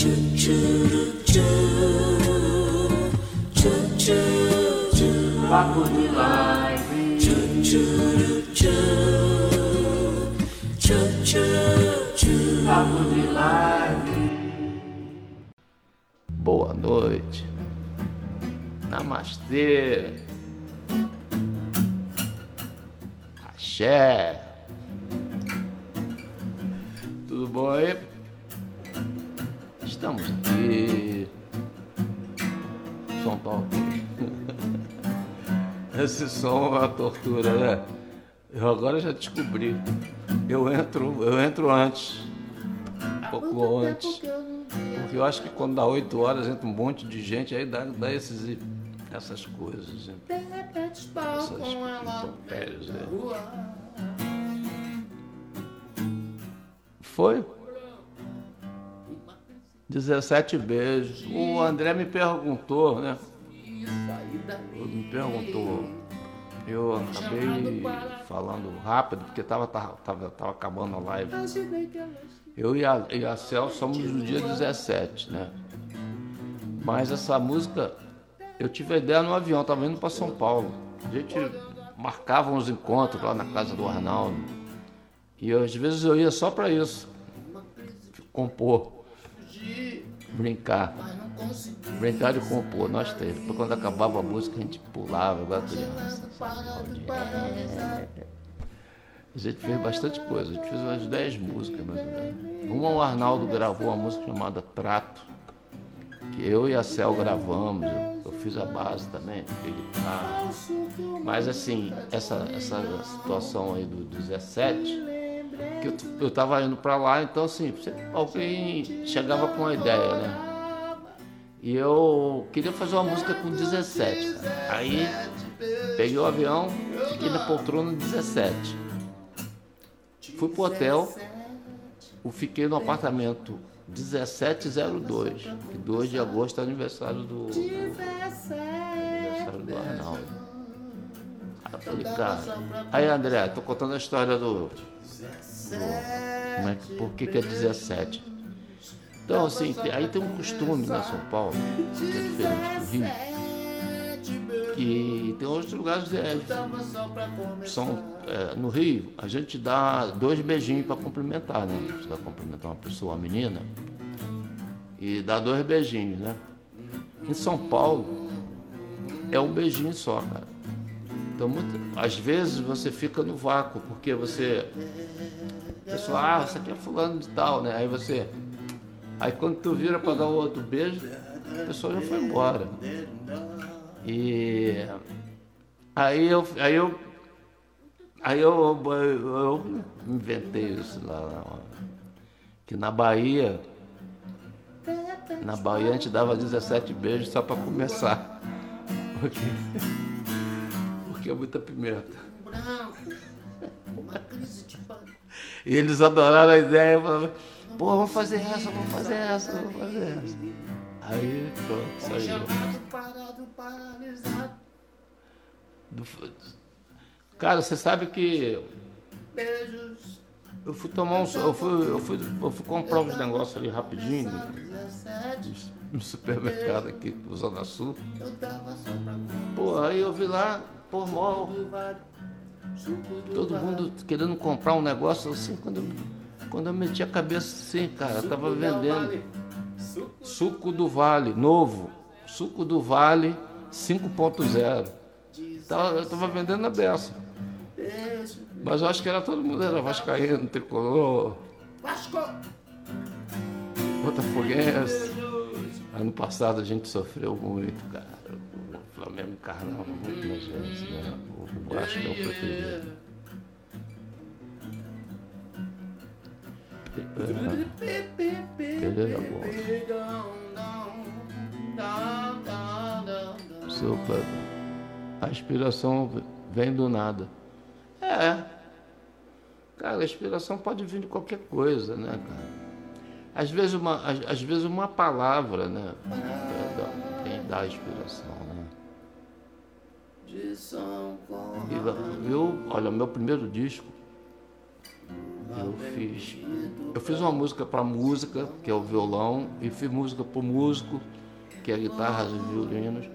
Papo de live. Papo de live. Boa noite. Namastê. Axé. Tudo bom aí? Estamos aqui. São Paulo. Esse som é uma tortura, né? Eu agora já descobri. Eu entro, eu entro antes. Um pouco antes. Porque eu acho que quando dá 8 horas entra um monte de gente, aí dá, dá esses, essas coisas. né? Essas intempéries. né? Foi? 17 beijos. O André me perguntou, né? Me perguntou. Eu acabei falando rápido, porque tava, tava, tava, acabando a live. Eu e a, e a Cel somos no dia 17, né? Mas essa música, eu tive a ideia no avião, tava indo para São Paulo. A gente marcava uns encontros lá na casa do Arnaldo. E às vezes eu ia só para isso. Compor. Brincar. Brincar de compor, nós três. Depois quando acabava a música, a gente pulava, igual a criança. sabe? A gente fez bastante coisa, a gente fez umas 10 músicas mais ou menos. Uma o Arnaldo gravou uma música chamada Trato, que eu e a Cel gravamos, eu, eu fiz a base também, fiz guitarra. Mas assim, essa, essa situação aí do 17, que eu, eu tava indo pra lá, então assim, alguém chegava com uma ideia, né? E eu queria fazer uma música com 17, cara. Aí peguei o avião, fiquei na poltrona 17. Fui pro hotel, fiquei no apartamento 1702, que 2 de agosto é anaversário do, do aniversário do Arnaldo. Cara. Aí André, tô contando a história do. do como é por que, que é 17? Então, assim, aí tem um costume na São Paulo, que é diferente do Rio, que tem outros lugares é, são é, no Rio, a gente dá dois beijinhos para cumprimentar, né? Você vai cumprimentar uma pessoa, uma menina, e dá dois beijinhos, né? Em São Paulo, é um beijinho só, cara. Então, muito- às vezes você fica no vácuo, porque você. A pessoa, ah, você aqui é fulano de tal, né? Aí você. Aí quando tu vira para dar o outro beijo, a pessoa já foi embora. E aí eu, aí eu, aí eu, eu, inventei isso lá, lá, que na Bahia, na Bahia a gente dava 17 beijos só para começar. Porque, porque é muita pimenta. E eles adoraram a ideia, falaram, pô, vamos fazer essa, vamos fazer essa, vamos fazer essa. Aí pronto, saiu. Cara, você sabe que eu fui tomar um. Eu fui, eu fui, eu fui comprar uns negócios ali rapidinho no supermercado aqui, Zona Sul. Pô, aí eu vi lá, pô, mó, todo mundo querendo comprar um negócio assim, quando eu, quando eu meti a cabeça assim, cara, tava vendendo suco do Vale, novo, suco do Vale 5.0. Tava, eu tava vendendo na beça. Mas eu acho que era todo mundo, era vascaíno, tricolor, botafoguense. Ano passado a gente sofreu muito, cara. Flamengo encarnava muito na gente, né? O Vasco é o preferido. Ele era bom. Seu. A inspiração vem do nada. É. Cara, a inspiração pode vir de qualquer coisa, né, cara? Às vezes uma, às, às vezes uma palavra, né? é, dá- dá inspiração, né? E eu, olha, meu primeiro disco, Eu fiz, eu fiz uma música para música, que é o violão, e fiz música para o músico, que é guitarras e violinos.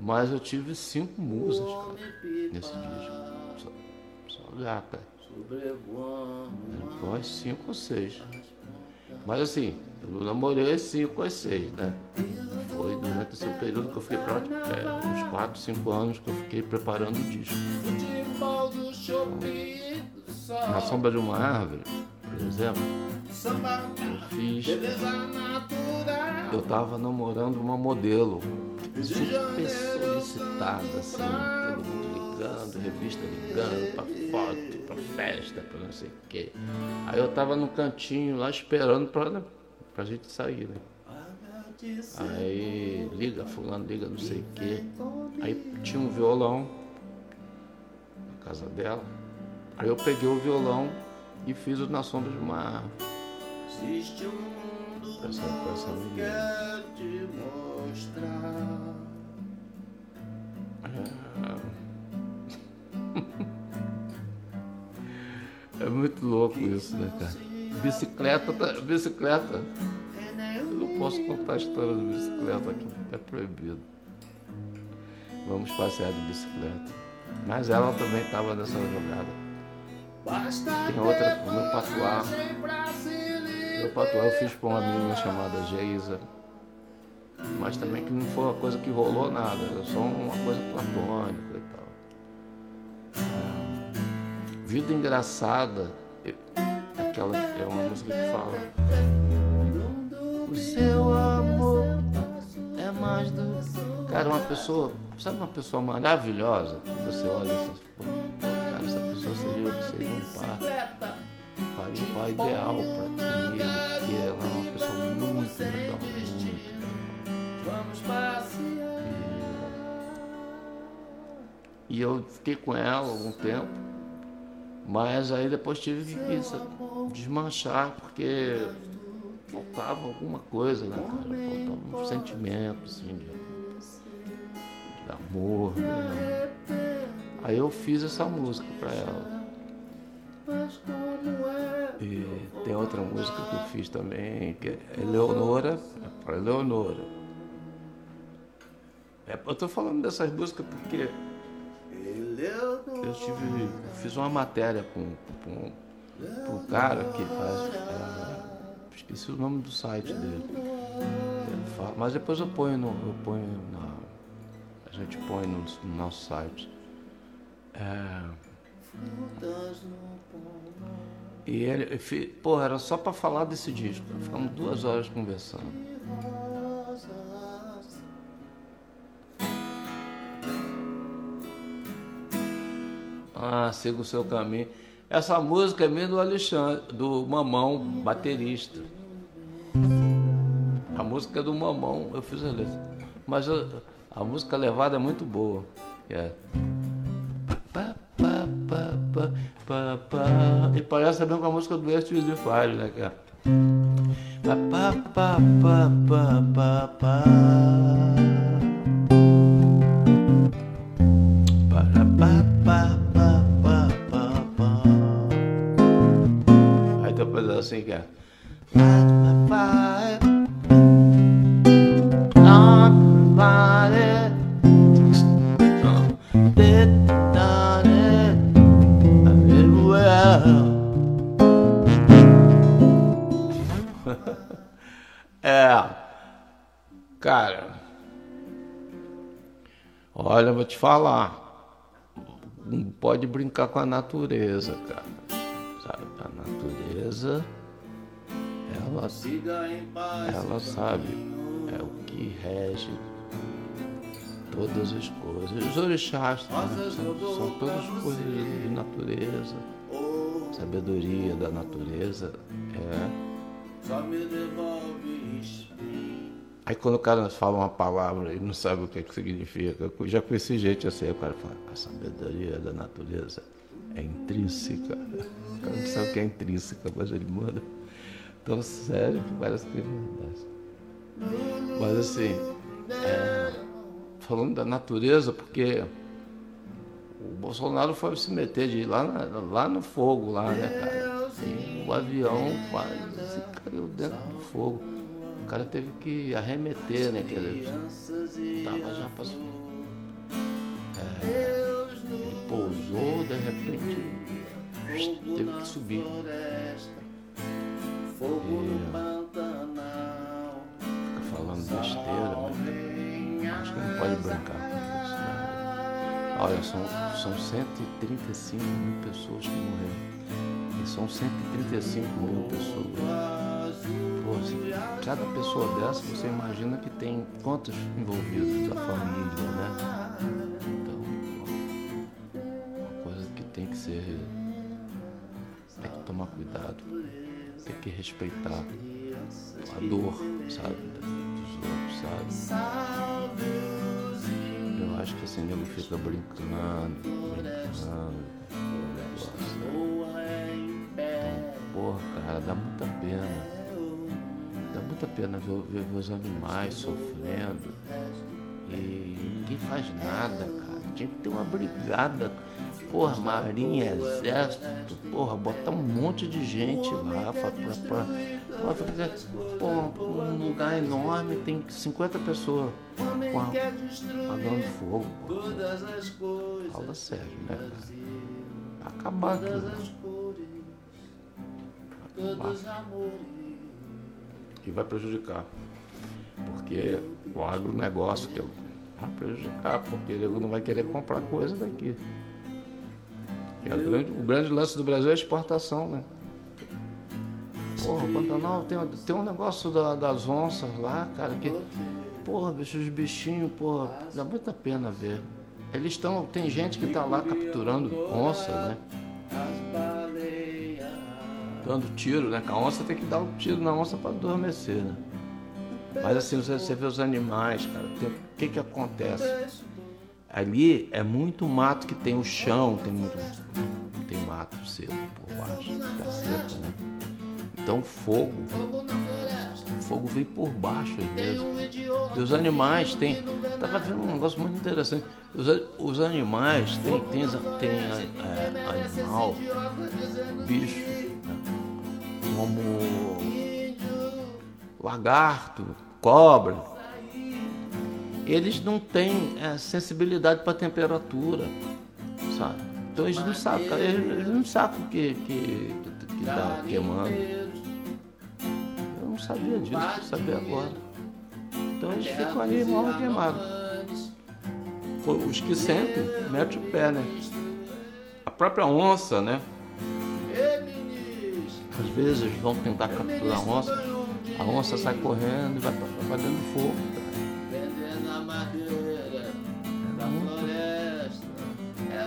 Mas eu tive cinco musas, cara, nesse disco. Só, só gata. Foi cinco ou seis. Mas assim, eu namorei cinco ou seis, né? Foi durante esse período que eu fiquei prático, é, uns quatro, cinco anos que eu fiquei preparando o disco. Então, na sombra de uma árvore, por exemplo, eu fiz. Eu tava namorando uma modelo super solicitada, assim, todo mundo ligando, revista ligando, pra foto, pra festa, pra não sei o quê. Aí eu tava no cantinho lá esperando pra, pra gente sair, né? Aí liga, fulano, liga, não sei o quê. Aí tinha um violão na casa dela. Aí eu peguei o violão e fiz o Na Sombra de uma Árvore. Essa, essa menina. É. é muito louco isso, né, cara? Bicicleta, tá, bicicleta. Eu não posso contar a história de bicicleta aqui, é proibido. Vamos passear de bicicleta. Mas ela também estava nessa jogada. Tem outra, o meu patuá. Meu patuá eu fiz para uma menina chamada Geisa. Mas também que não foi uma coisa que rolou nada, só uma coisa platônica e tal. É, vida engraçada, aquela é uma música que fala. O seu amor é mais do. Cara, uma pessoa, sabe uma pessoa maravilhosa? Você olha assim, cara, essa pessoa seria, seria um par. Um pai ideal para mim, porque ela é uma pessoa muito legal, muito e, e eu fiquei com ela algum tempo, mas aí depois tive que desmanchar, porque faltava alguma coisa, né, cara? Faltava um sentimento, assim, de, de amor. Né? Aí eu fiz essa música para ela. E tem outra música que eu fiz também, que é Eleonora, é para Eleonora. É, eu tô falando dessas músicas porque eu tive, fiz uma matéria com, com, com um cara que faz. É, esqueci o nome do site dele. Fala, mas depois eu ponho no. Eu ponho na, a gente põe no, no nosso site. É, e ele, pô, era só para falar desse disco. Ficamos duas horas conversando. Ah, siga o seu caminho. Essa música é minha do Alexandre, do Mamão, baterista. A música é do Mamão, eu fiz a letra. Mas a, a música levada é muito boa. É. E parece também com a música do West de Fire, né, cara? Pa, pa, pa, pa, pa, pa, pa. Assim que é. Cara, olha, vou te falar, não pode brincar com a natureza, cara, ela, ela sabe é o que rege todas as coisas. Os orixás né, são, são todas coisas de natureza, sabedoria da natureza. É. Aí quando o cara fala uma palavra e não sabe o que, é que significa, eu já conheci gente assim, o cara fala, a sabedoria da natureza é intrínseca. Não sabe o que é intrínseca, mas ele manda tão sério que verdade. Mas assim, é, falando da natureza, porque o Bolsonaro foi se meter de ir lá, na, lá no fogo, lá, né, cara? E o avião quase caiu dentro do fogo. O cara teve que arremeter, né? Que ele tava já passando. É, ele pousou, de repente teve que subir. E, fica falando besteira, mas acho que não pode brincar com isso. Né? Olha, são, são 135 mil pessoas que morreram. E são 135 mil pessoas. Pô, se cada pessoa dessa, você imagina que tem quantos envolvidos? A família, né? Cuidado. Tem que respeitar a dor, sabe? Dos outros, sabe? Eu acho que assim, nego fica brincando, brincando, negócio. Então, porra, cara, dá muita pena. Dá muita pena ver, ver, ver os animais sofrendo. E ninguém faz nada, cara. Tinha que ter uma brigada porra, marinha, exército, porra, botar um monte de gente lá pra, pra, pra, porra, um lugar enorme, tem 50 pessoas com a, apagando fogo. Porra. Fala sério, né, cara? Acabar aquilo. Acabar. E vai prejudicar. Porque o agronegócio que vai prejudicar, porque ele não vai querer comprar coisa daqui. Grande, o grande lance do Brasil é a exportação, né? Porra, Pantanal tem, tem um negócio da, das onças lá, cara, que. Porra, bicho, os bichinhos, porra, dá muita pena ver. Eles estão. Tem gente que tá lá capturando onça, né? Dando tiro, né? Que a onça tem que dar um tiro na onça para adormecer, né? Mas assim, você, vê os animais, cara, o que que acontece? Ali é muito mato que tem o chão, tem muito. Tem mato seco por baixo, tá seco, né? Então fogo. Fogo vem por baixo às vezes. E os animais têm. Tava vendo um negócio muito interessante. Os, os animais têm, tem, tem é, animal, bicho, né? como lagarto, cobra eles não têm é, sensibilidade para temperatura, sabe? Então eles não sabem, eles, eles não sabem o que, que, que, que tá queimando. Eu não sabia disso, vou saber agora. Então eles ficam ali mal queimados. Os que sentem, mete o pé, né? A própria onça, né? Às vezes vão tentar capturar a onça, a onça sai correndo e vai para dentro do fogo.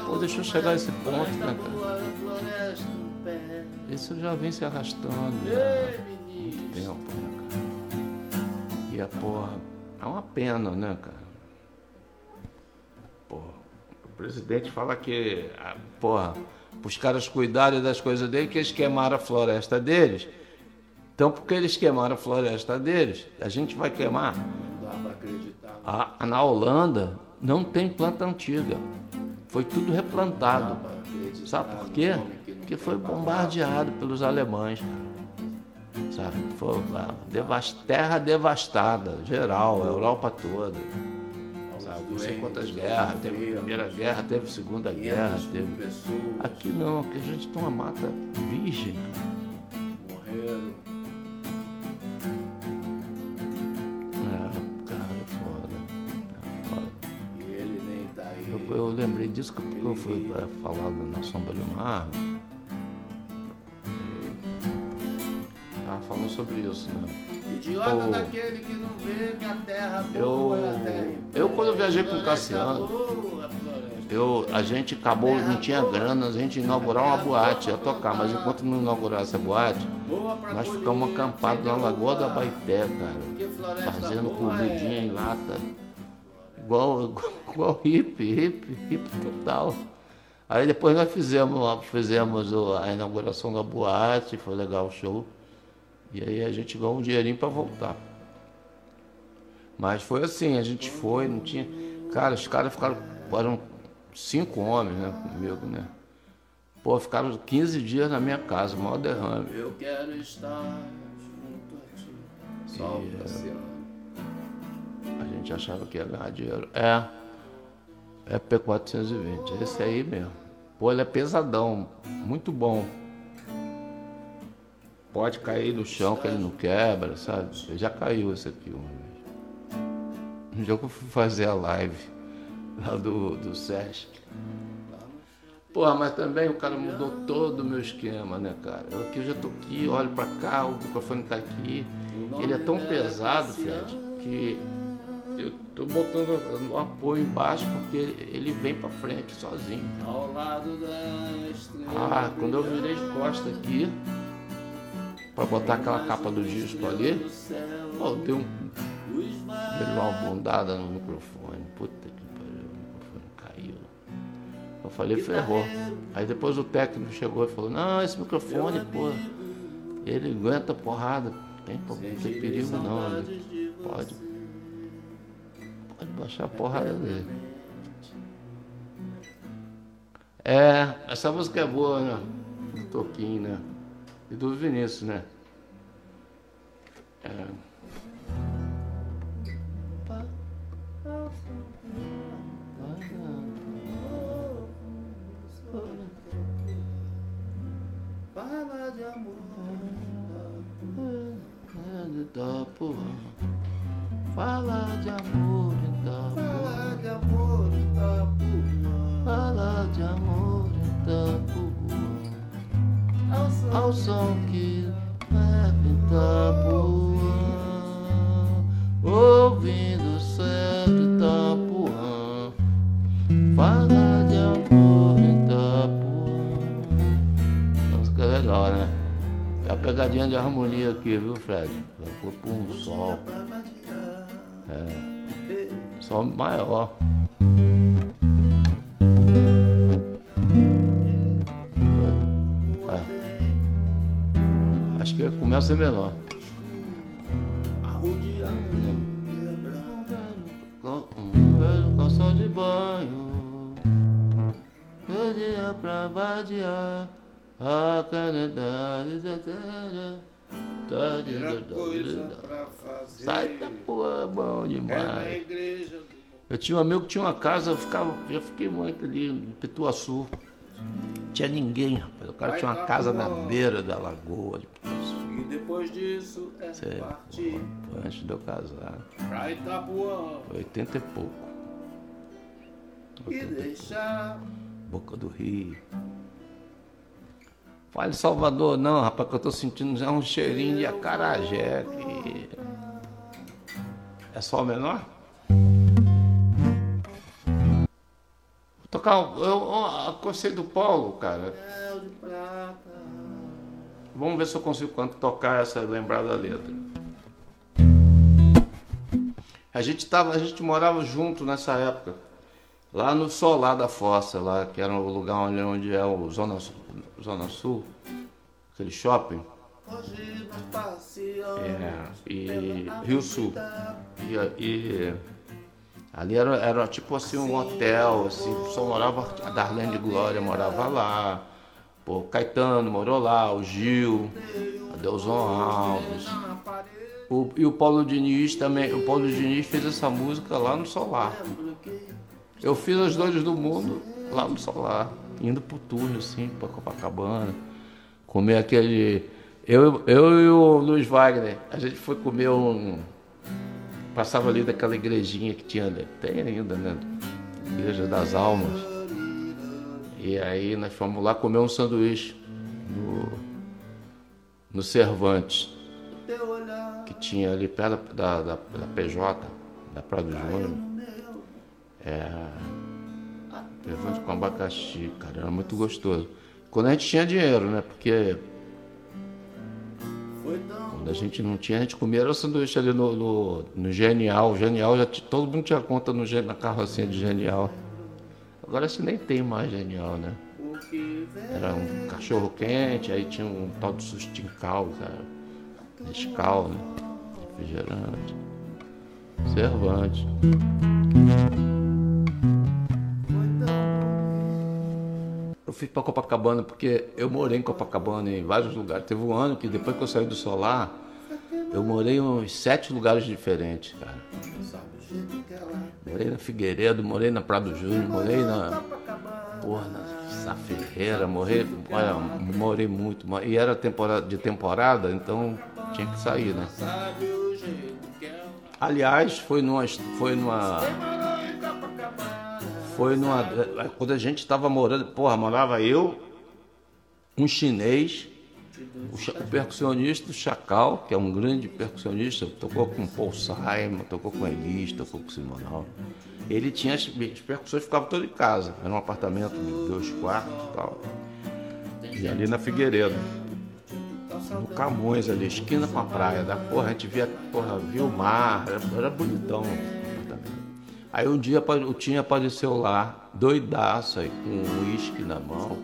Pô, deixa eu chegar a esse ponto, né, cara? Isso já vem se arrastando já há muito tempo, né, cara? E a porra, é uma pena, né, cara? Porra, o presidente fala que, porra, os caras cuidarem das coisas dele, que eles queimaram a floresta deles. Então, porque eles queimaram a floresta deles, a gente vai queimar. A, na Holanda não tem planta antiga. Foi tudo replantado. Sabe por quê? Porque foi bombardeado pelos alemães. Sabe? Foi terra devastada, geral, a Europa toda. Sabe? Não sei quantas guerras, teve Primeira Guerra, teve Segunda Guerra, teve. Aqui não, aqui a gente tem uma mata virgem. Eu fui é, falar na Sombra do Mar. Estava falando sobre isso, né? Idiota daquele que não vê que a terra boa eu, eu quando eu viajei com o Cassiano, eu, a gente acabou, não tinha grana, a gente inaugurar uma boate, ia tocar, mas enquanto não inaugurasse a boate, nós ficamos acampados na Lagoa da Baité, cara, fazendo comidinha em lata igual, igual hippie, hippie, hippie total. Aí depois nós fizemos, fizemos a inauguração da boate, foi legal o show. E aí a gente ganhou um dinheirinho para voltar. Mas foi assim, a gente foi, não tinha. Cara, os caras ficaram. Eram cinco homens, né, comigo, né? Pô, ficaram 15 dias na minha casa, maior derrame. Eu quero estar junto a ti. Só E, passeando. A gente achava que ia ganhar dinheiro. É. É P420, esse aí mesmo. Pô, ele é pesadão, muito bom. Pode cair no chão que ele não quebra, sabe? Já caiu esse aqui uma vez. Um dia que eu fui fazer a live lá do, do Sesc. Porra, mas também o cara mudou todo o meu esquema, né, cara? Eu aqui eu já tô aqui, olho pra cá, o microfone tá aqui. Ele é tão pesado, Fred, que eu tô botando o apoio embaixo porque ele vem pra frente sozinho. Ao lado da estrela. Ah, quando eu virei de costa aqui, pra botar aquela capa do disco ali, pô, deu, um, deu uma bundada no microfone. Puta que pariu, o microfone caiu. Eu falei, ferrou. Aí depois o técnico chegou e falou, não, esse microfone, pô, ele aguenta porrada. Tem, não tem perigo não, né? Pode. Baixar a porrada dele. É, essa música é boa, né? Do Toquinho, né? E do Vinícius, né? É. Fala de amor. Itapuã. Fala de amor, Itapuã. Fala de amor, Itapuã. Fala de amor, Itapuã. Ao som Ao som que leva Itapuã. Ouvindo o céu de Itapuã. Fala de amor, Itapuã. A música é legal, né? É a pegadinha de harmonia aqui, viu, Fred? Vai pôr por um sol. É. Sol maior. É. Acho que começa a ser menor. Um calção de banho. Eu dia pra vadiar. A canedade da terra. De- Primeira da- coisa. Sai da porra, bom É demais. Eu tinha um amigo que tinha uma casa, eu ficava, já fiquei muito ali em Pituaçu. Tinha ninguém, rapaz. O cara Vai tinha uma tá casa bom. na beira da lagoa de Pituaçu. E depois disso é Você, partir pô, antes de eu casar. pra Itapuã Foi 80 e pouco. e 80 e deixar. Boca do Rio. Fale Salvador, não, rapaz, que eu tô sentindo já um cheirinho de acarajé aqui. É só o menor? Vou tocar. Eu, eu aconselho do Paulo, cara. Vamos ver se eu consigo canto- tocar essa, lembrar da letra. A gente tava, a gente morava junto nessa época. Lá no Solar da Fossa, lá, que era o lugar onde, onde é o Zona, Sul- Zona Sul, aquele shopping. É, e Rio Sul. E, e ali era, era tipo assim um hotel, assim, só morava a Darlene Glória morava lá, pô, Caetano morou lá, o Gil, a Delson Alves. O- e o Paulo Diniz também, o Paulo Diniz fez essa música lá no Solar. Eu fiz as dores do mundo lá no Solar, indo pro túnel assim, pra Copacabana, comer aquele. Eu, eu e o Luiz Wagner, a gente foi comer um. Passava ali daquela igrejinha que tinha tem ainda, né? Igreja das Almas. E aí nós fomos lá comer um sanduíche no, no Cervantes, que tinha ali perto da, da, da PJ, da Prado Júnior. no meu. É. Levante com abacaxi, cara, era muito gostoso. Quando a gente tinha dinheiro, né? Porque quando a gente não tinha, a gente comia era o sanduíche ali no, no, no Genial. Genial já todo mundo tinha conta no, na carrocinha de Genial. Agora que nem tem mais Genial, né? Era um cachorro quente, aí tinha um tal de sustincal, cara. Nescau, né? Refrigerante. Cervante. Fui para Copacabana porque eu morei em Copacabana em vários lugares. Teve um ano que depois que eu saí do Solar, eu morei em uns sete lugares diferentes, cara. Morei na Figueiredo, morei na Prado Júnior, morei na. Porra, na Sá Ferreira, morei, olha, morei muito. E era temporada, de temporada, então tinha que sair, né? Aliás, foi numa. Foi numa. Foi numa. Quando a gente estava morando, porra, morava eu, um chinês, o, o, percussionista Chacal, que é um grande percussionista, tocou com Paul Simon, tocou com Elis, tocou com Simonal. Ele tinha as, as percussões ficavam todas em casa, era um apartamento de dois quartos e tal. E ali na Figueiredo, no Camões ali, esquina com a praia, da porra, a gente via, porra, via o mar, era, era bonitão Aí um dia o Tinha apareceu lá, doidaço aí, com um uísque na mão.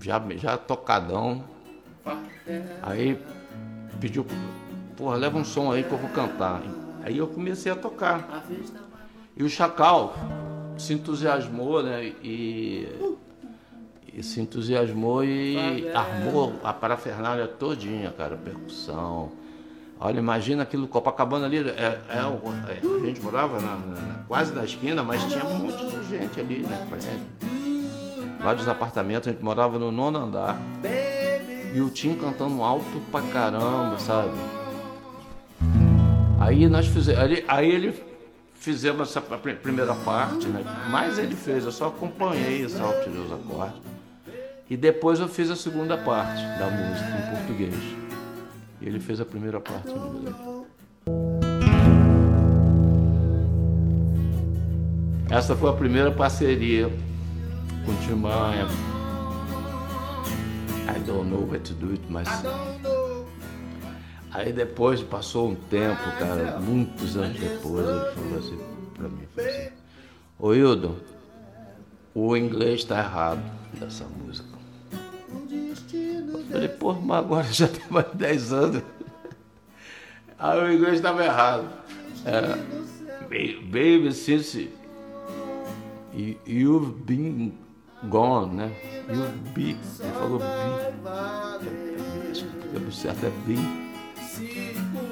Já, já tocadão. Aí pediu, porra, leva um som aí que eu vou cantar. Aí eu comecei a tocar. E o Chacal se entusiasmou, né? E, e se entusiasmou e armou a parafernália todinha, cara, percussão. Olha, imagina aquilo, Copacabana ali, é, é, é a gente morava na, na, quase na esquina, mas tinha um monte de gente ali, né? Vários apartamentos, a gente morava no nono andar. E o Tim cantando alto pra caramba, sabe? Aí nós fizemos, aí, aí ele fizemos essa primeira parte, né? Mas ele fez, eu só acompanhei essa tirei os acordes. E depois eu fiz a segunda parte da música em português. Ele fez a primeira parte inglês. Essa foi a primeira parceria com o Tim Maia. I don't know what to do it myself. Aí depois, passou um tempo, cara, muitos anos depois, ele falou assim pra mim, falou assim, Ô Hildo, o inglês tá errado dessa música. Falei, pô, mas agora já tem mais de 10 anos. Aí o inglês estava errado. Era Baby since you've been gone, né? You've been. Ele falou be. Certo é been.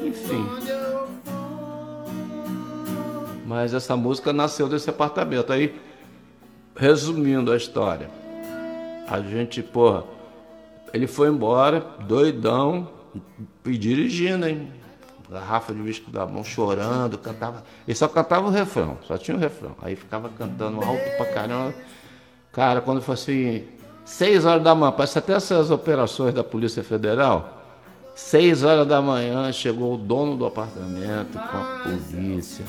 Enfim. Mas essa música nasceu desse apartamento. Aí, resumindo a história, a gente, porra, ele foi embora, doidão, e dirigindo, hein? Garrafa de whisky da mão, chorando, cantava. Ele só cantava o refrão, só tinha o refrão. Aí ficava cantando alto pra caramba. Cara, quando foi assim, seis horas da manhã, parece até essas operações da Polícia Federal. Seis horas da manhã chegou o dono do apartamento com a polícia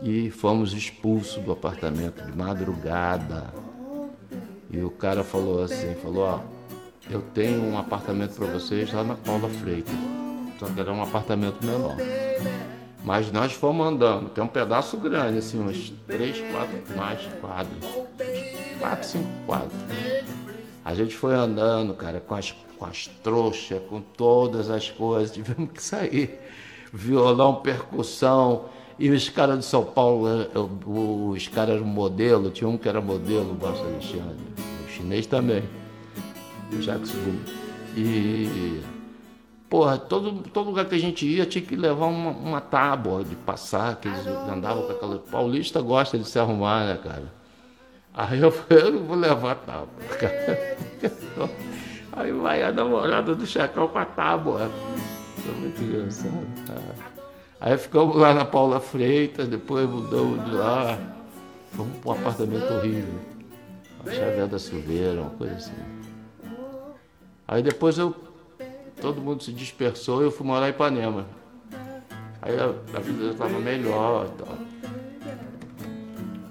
e fomos expulsos do apartamento de madrugada. E o cara falou assim, falou, ó, eu tenho um apartamento para vocês lá na Paula Freitas. Só que era um apartamento menor. Mas nós fomos andando, tem um pedaço grande, assim, uns três, quatro mais quadros. Quatro, cinco quadros. A gente foi andando, cara, com as com as trouxas, com todas as coisas, tivemos que sair. Violão, percussão. E os caras de São Paulo, eh, os caras eram modelo, tinha um que era modelo, o Alexandre, o chinês também, Bull. E, porra, todo, todo lugar que a gente ia tinha que levar uma, uma tábua de passar, que eles andavam com aquela. Paulista gosta de se arrumar, né, cara? Aí eu falei, eu não vou levar tábua, cara. Aí vai a namorada do Chacal com a tábua. Foi muito engraçado. Aí ficamos lá na Paula Freitas, depois mudamos de lá. Fomos para um apartamento horrível. A Xavier da Silveira, uma coisa assim. Aí depois eu. Todo mundo se dispersou e eu fui morar em Ipanema. Aí a, a vida já estava melhor e tal.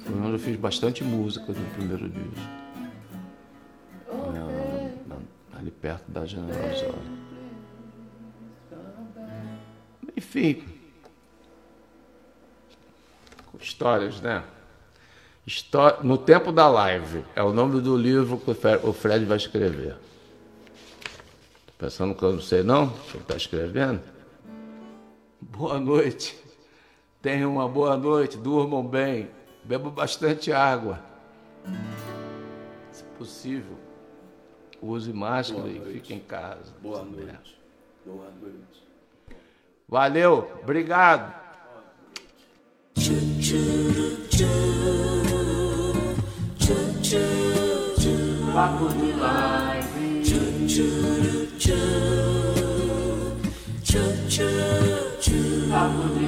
Foi onde eu fiz bastante música no primeiro disco. ali perto da General. Enfim, histórias, né? No tempo da live, é o nome do livro que o Fred vai escrever. Pensando que eu não sei não, o que ele está escrevendo? Boa noite. Tenham uma boa noite, durmam bem. Beba bastante água. Se possível, use máscara Boa e noite. fique em casa. Boa noite. Boa noite. Valeu, obrigado. Papo de live. Papo de live.